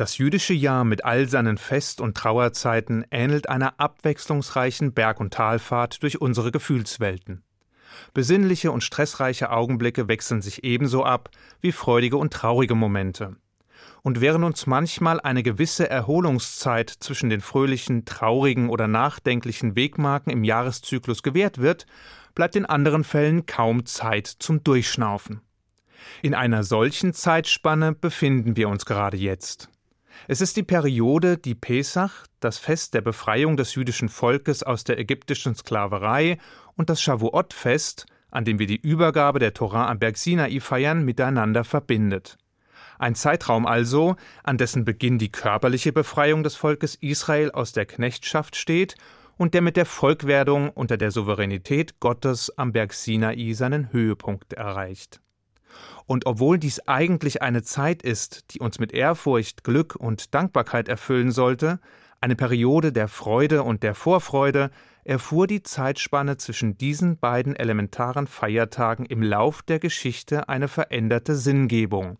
Das jüdische Jahr mit all seinen Fest- und Trauerzeiten ähnelt einer abwechslungsreichen Berg- und Talfahrt durch unsere Gefühlswelten. Besinnliche und stressreiche Augenblicke wechseln sich ebenso ab wie freudige und traurige Momente. Und während uns manchmal eine gewisse Erholungszeit zwischen den fröhlichen, traurigen oder nachdenklichen Wegmarken im Jahreszyklus gewährt wird, bleibt in anderen Fällen kaum Zeit zum Durchschnaufen. In einer solchen Zeitspanne befinden wir uns gerade jetzt. Es ist die Periode, die Pesach, das Fest der Befreiung des jüdischen Volkes aus der ägyptischen Sklaverei, und das Shavuot-Fest, an dem wir die Übergabe der Torah am Berg Sinai feiern, miteinander verbindet. Ein Zeitraum also, an dessen Beginn die körperliche Befreiung des Volkes Israel aus der Knechtschaft steht und der mit der Volkwerdung unter der Souveränität Gottes am Berg Sinai seinen Höhepunkt erreicht. Und obwohl dies eigentlich eine Zeit ist, die uns mit Ehrfurcht, Glück und Dankbarkeit erfüllen sollte, eine Periode der Freude und der Vorfreude, erfuhr die Zeitspanne zwischen diesen beiden elementaren Feiertagen im Lauf der Geschichte eine veränderte Sinngebung,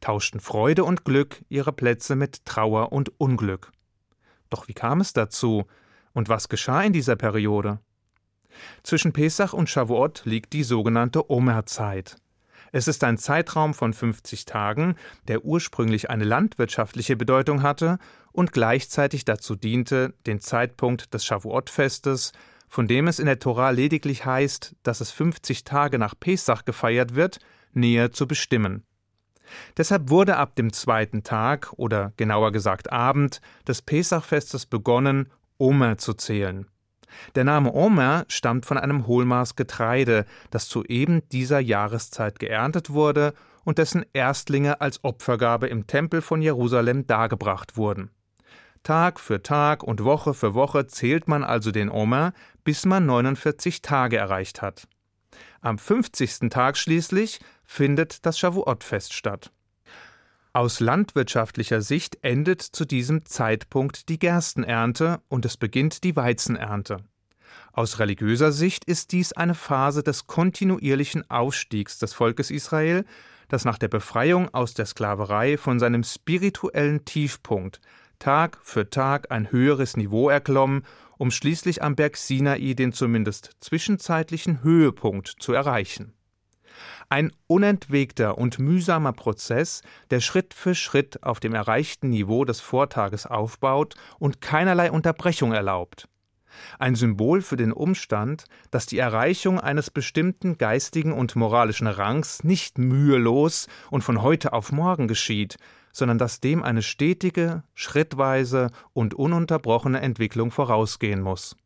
tauschten Freude und Glück ihre Plätze mit Trauer und Unglück. Doch wie kam es dazu, und was geschah in dieser Periode? Zwischen Pesach und Shavuot liegt die sogenannte Omerzeit. Es ist ein Zeitraum von 50 Tagen, der ursprünglich eine landwirtschaftliche Bedeutung hatte und gleichzeitig dazu diente, den Zeitpunkt des Shavuot-Festes, von dem es in der Tora lediglich heißt, dass es 50 Tage nach Pesach gefeiert wird, näher zu bestimmen. Deshalb wurde ab dem zweiten Tag oder genauer gesagt Abend des Pesachfestes begonnen, Omer zu zählen. Der Name Omer stammt von einem Hohlmaß Getreide, das zu eben dieser Jahreszeit geerntet wurde und dessen Erstlinge als Opfergabe im Tempel von Jerusalem dargebracht wurden. Tag für Tag und Woche für Woche zählt man also den Omer, bis man 49 Tage erreicht hat. Am 50. Tag schließlich findet das Shavuot-Fest statt. Aus landwirtschaftlicher Sicht endet zu diesem Zeitpunkt die Gerstenernte und es beginnt die Weizenernte. Aus religiöser Sicht ist dies eine Phase des kontinuierlichen Aufstiegs des Volkes Israel, das nach der Befreiung aus der Sklaverei von seinem spirituellen Tiefpunkt Tag für Tag ein höheres Niveau erklomm, um schließlich am Berg Sinai den zumindest zwischenzeitlichen Höhepunkt zu erreichen. Ein unentwegter und mühsamer Prozess, der Schritt für Schritt auf dem erreichten Niveau des Vortages aufbaut und keinerlei Unterbrechung erlaubt. Ein Symbol für den Umstand, dass die Erreichung eines bestimmten geistigen und moralischen Rangs nicht mühelos und von heute auf morgen geschieht, sondern dass dem eine stetige, schrittweise und ununterbrochene Entwicklung vorausgehen muss.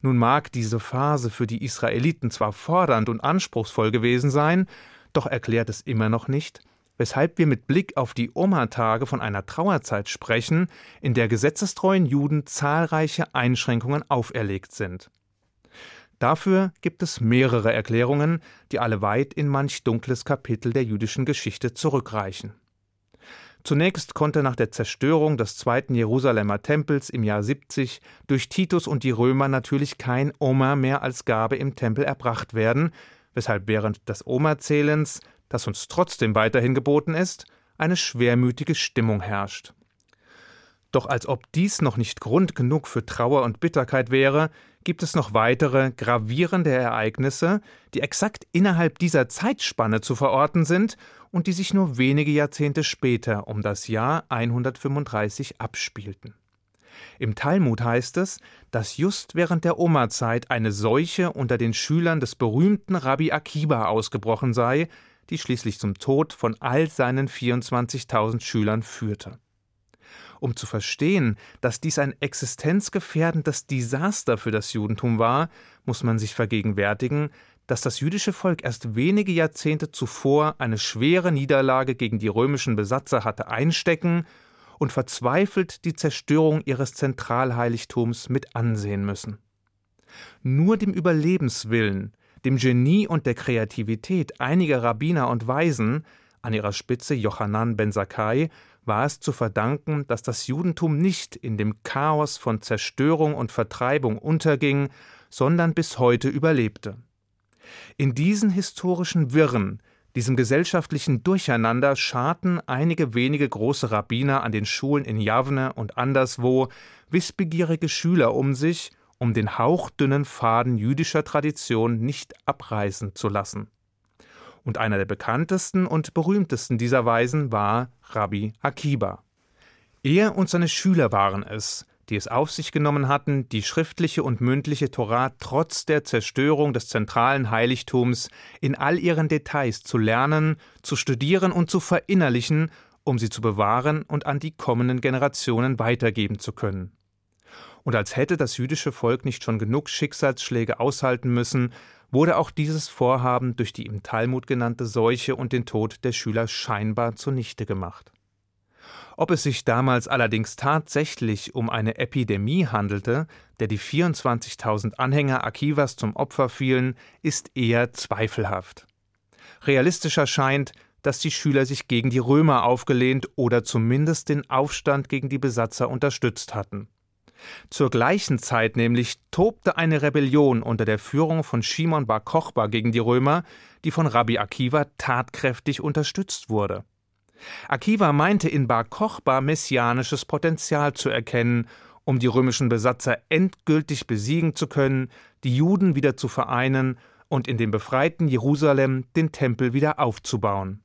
Nun mag diese Phase für die Israeliten zwar fordernd und anspruchsvoll gewesen sein, doch erklärt es immer noch nicht, weshalb wir mit Blick auf die Oma-Tage von einer Trauerzeit sprechen, in der gesetzestreuen Juden zahlreiche Einschränkungen auferlegt sind. Dafür gibt es mehrere Erklärungen, die alle weit in manch dunkles Kapitel der jüdischen Geschichte zurückreichen. Zunächst konnte nach der Zerstörung des zweiten Jerusalemer Tempels im Jahr 70 durch Titus und die Römer natürlich kein Omer mehr als Gabe im Tempel erbracht werden, weshalb während des Omerzählens, das uns trotzdem weiterhin geboten ist, eine schwermütige Stimmung herrscht. Doch als ob dies noch nicht Grund genug für Trauer und Bitterkeit wäre, gibt es noch weitere gravierende Ereignisse, die exakt innerhalb dieser Zeitspanne zu verorten sind und die sich nur wenige Jahrzehnte später um das Jahr 135 abspielten. Im Talmud heißt es, dass just während der Oma-Zeit eine Seuche unter den Schülern des berühmten Rabbi Akiba ausgebrochen sei, die schließlich zum Tod von all seinen 24.000 Schülern führte. Um zu verstehen, dass dies ein existenzgefährdendes Desaster für das Judentum war, muss man sich vergegenwärtigen, dass das jüdische Volk erst wenige Jahrzehnte zuvor eine schwere Niederlage gegen die römischen Besatzer hatte einstecken und verzweifelt die Zerstörung ihres Zentralheiligtums mit ansehen müssen. Nur dem Überlebenswillen, dem Genie und der Kreativität einiger Rabbiner und Weisen, an ihrer Spitze Jochanan ben Zakkai, war es zu verdanken, dass das Judentum nicht in dem Chaos von Zerstörung und Vertreibung unterging, sondern bis heute überlebte. In diesen historischen Wirren Diesem gesellschaftlichen Durcheinander scharten einige wenige große Rabbiner an den Schulen in Javne und anderswo wissbegierige Schüler um sich, um den hauchdünnen Faden jüdischer Tradition nicht abreißen zu lassen. Und einer der bekanntesten und berühmtesten dieser Weisen war Rabbi Akiba. Er und seine Schüler waren es, die es auf sich genommen hatten, die schriftliche und mündliche Torah trotz der Zerstörung des zentralen Heiligtums in all ihren Details zu lernen, zu studieren und zu verinnerlichen, um sie zu bewahren und an die kommenden Generationen weitergeben zu können. Und als hätte das jüdische Volk nicht schon genug Schicksalsschläge aushalten müssen, wurde auch dieses Vorhaben durch die im Talmud genannte Seuche und den Tod der Schüler scheinbar zunichte gemacht. Ob es sich damals allerdings tatsächlich um eine Epidemie handelte, der die 24.000 Anhänger Akivas zum Opfer fielen, ist eher zweifelhaft. Realistischer scheint, dass die Schüler sich gegen die Römer aufgelehnt oder zumindest den Aufstand gegen die Besatzer unterstützt hatten. Zur gleichen Zeit nämlich tobte eine Rebellion unter der Führung von Shimon bar Kochba gegen die Römer, die von Rabbi Akiva tatkräftig unterstützt wurde. Akiva meinte in Bar Kochba messianisches Potenzial zu erkennen, um die römischen Besatzer endgültig besiegen zu können, die Juden wieder zu vereinen und in dem befreiten Jerusalem den Tempel wieder aufzubauen.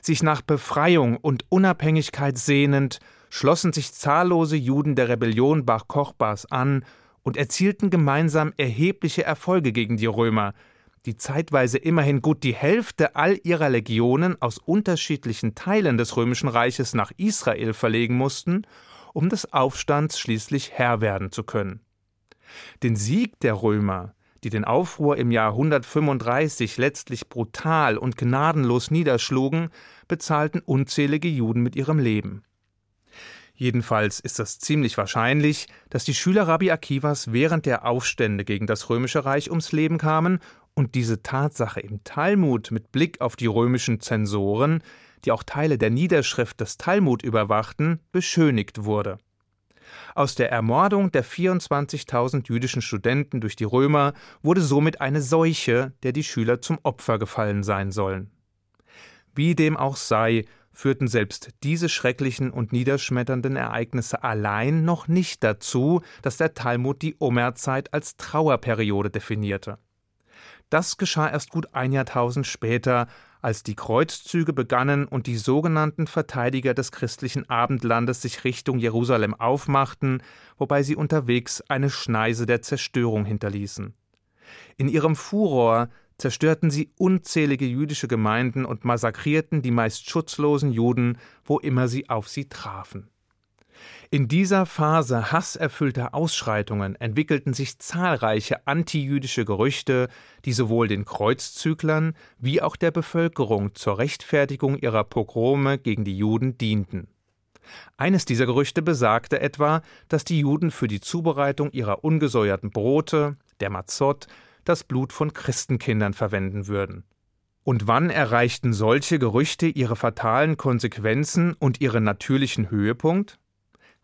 Sich nach Befreiung und Unabhängigkeit sehnend, schlossen sich zahllose Juden der Rebellion Bar Kochbas an und erzielten gemeinsam erhebliche Erfolge gegen die Römer, die zeitweise immerhin gut die Hälfte all ihrer Legionen aus unterschiedlichen Teilen des römischen Reiches nach Israel verlegen mussten, um des Aufstands schließlich Herr werden zu können. Den Sieg der Römer, die den Aufruhr im Jahr 135 letztlich brutal und gnadenlos niederschlugen, bezahlten unzählige Juden mit ihrem Leben. Jedenfalls ist es ziemlich wahrscheinlich, dass die Schüler Rabbi Akivas während der Aufstände gegen das römische Reich ums Leben kamen und diese Tatsache im Talmud mit Blick auf die römischen Zensoren, die auch Teile der Niederschrift des Talmud überwachten, beschönigt wurde. Aus der Ermordung der 24.000 jüdischen Studenten durch die Römer wurde somit eine Seuche, der die Schüler zum Opfer gefallen sein sollen. Wie dem auch sei, führten selbst diese schrecklichen und niederschmetternden Ereignisse allein noch nicht dazu, dass der Talmud die Omerzeit als Trauerperiode definierte. Das geschah erst gut ein Jahrtausend später, als die Kreuzzüge begannen und die sogenannten Verteidiger des christlichen Abendlandes sich Richtung Jerusalem aufmachten, wobei sie unterwegs eine Schneise der Zerstörung hinterließen. In ihrem Furor zerstörten sie unzählige jüdische Gemeinden und massakrierten die meist schutzlosen Juden, wo immer sie auf sie trafen. In dieser Phase hasserfüllter Ausschreitungen entwickelten sich zahlreiche antijüdische Gerüchte, die sowohl den Kreuzzüglern wie auch der Bevölkerung zur Rechtfertigung ihrer Pogrome gegen die Juden dienten. Eines dieser Gerüchte besagte etwa, dass die Juden für die Zubereitung ihrer ungesäuerten Brote, der Mazot, das Blut von Christenkindern verwenden würden. Und wann erreichten solche Gerüchte ihre fatalen Konsequenzen und ihren natürlichen Höhepunkt?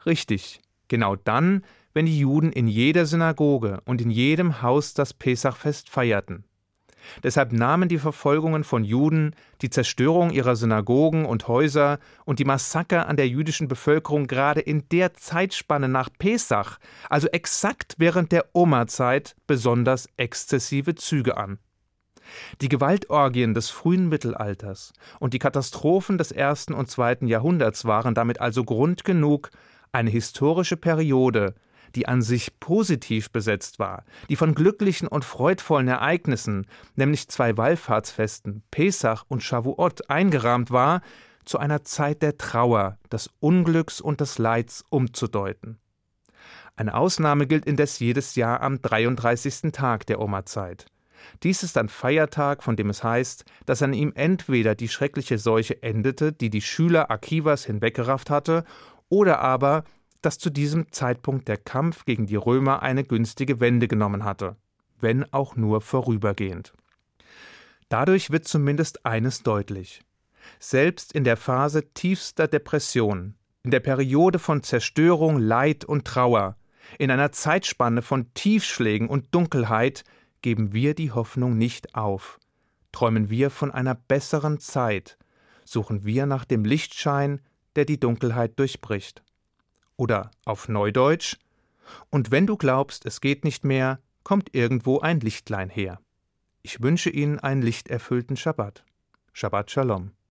Richtig, genau dann, wenn die Juden in jeder Synagoge und in jedem Haus das Pesachfest feierten. Deshalb nahmen die Verfolgungen von Juden, die Zerstörung ihrer Synagogen und Häuser und die Massaker an der jüdischen Bevölkerung gerade in der Zeitspanne nach Pesach, also exakt während der Oma-Zeit, besonders exzessive Züge an. Die Gewaltorgien des frühen Mittelalters und die Katastrophen des ersten und zweiten Jahrhunderts waren damit also Grund genug, eine historische Periode, die an sich positiv besetzt war, die von glücklichen und freudvollen Ereignissen, nämlich zwei Wallfahrtsfesten, Pesach und Shavuot, eingerahmt war, zu einer Zeit der Trauer, des Unglücks und des Leids umzudeuten. Eine Ausnahme gilt indes jedes Jahr am 33. Tag der Oma-Zeit. Dies ist ein Feiertag, von dem es heißt, dass an ihm entweder die schreckliche Seuche endete, die die Schüler Akivas hinweggerafft hatte, oder aber, dass zu diesem Zeitpunkt der Kampf gegen die Römer eine günstige Wende genommen hatte, wenn auch nur vorübergehend. Dadurch wird zumindest eines deutlich. Selbst in der Phase tiefster Depression, in der Periode von Zerstörung, Leid und Trauer, in einer Zeitspanne von Tiefschlägen und Dunkelheit geben wir die Hoffnung nicht auf. träumen wir von einer besseren Zeit, suchen wir nach dem Lichtschein, der die Dunkelheit durchbricht. Oder auf Neudeutsch, und wenn du glaubst, es geht nicht mehr, kommt irgendwo ein Lichtlein her. Ich wünsche Ihnen einen lichterfüllten Schabbat. Shabbat Shalom.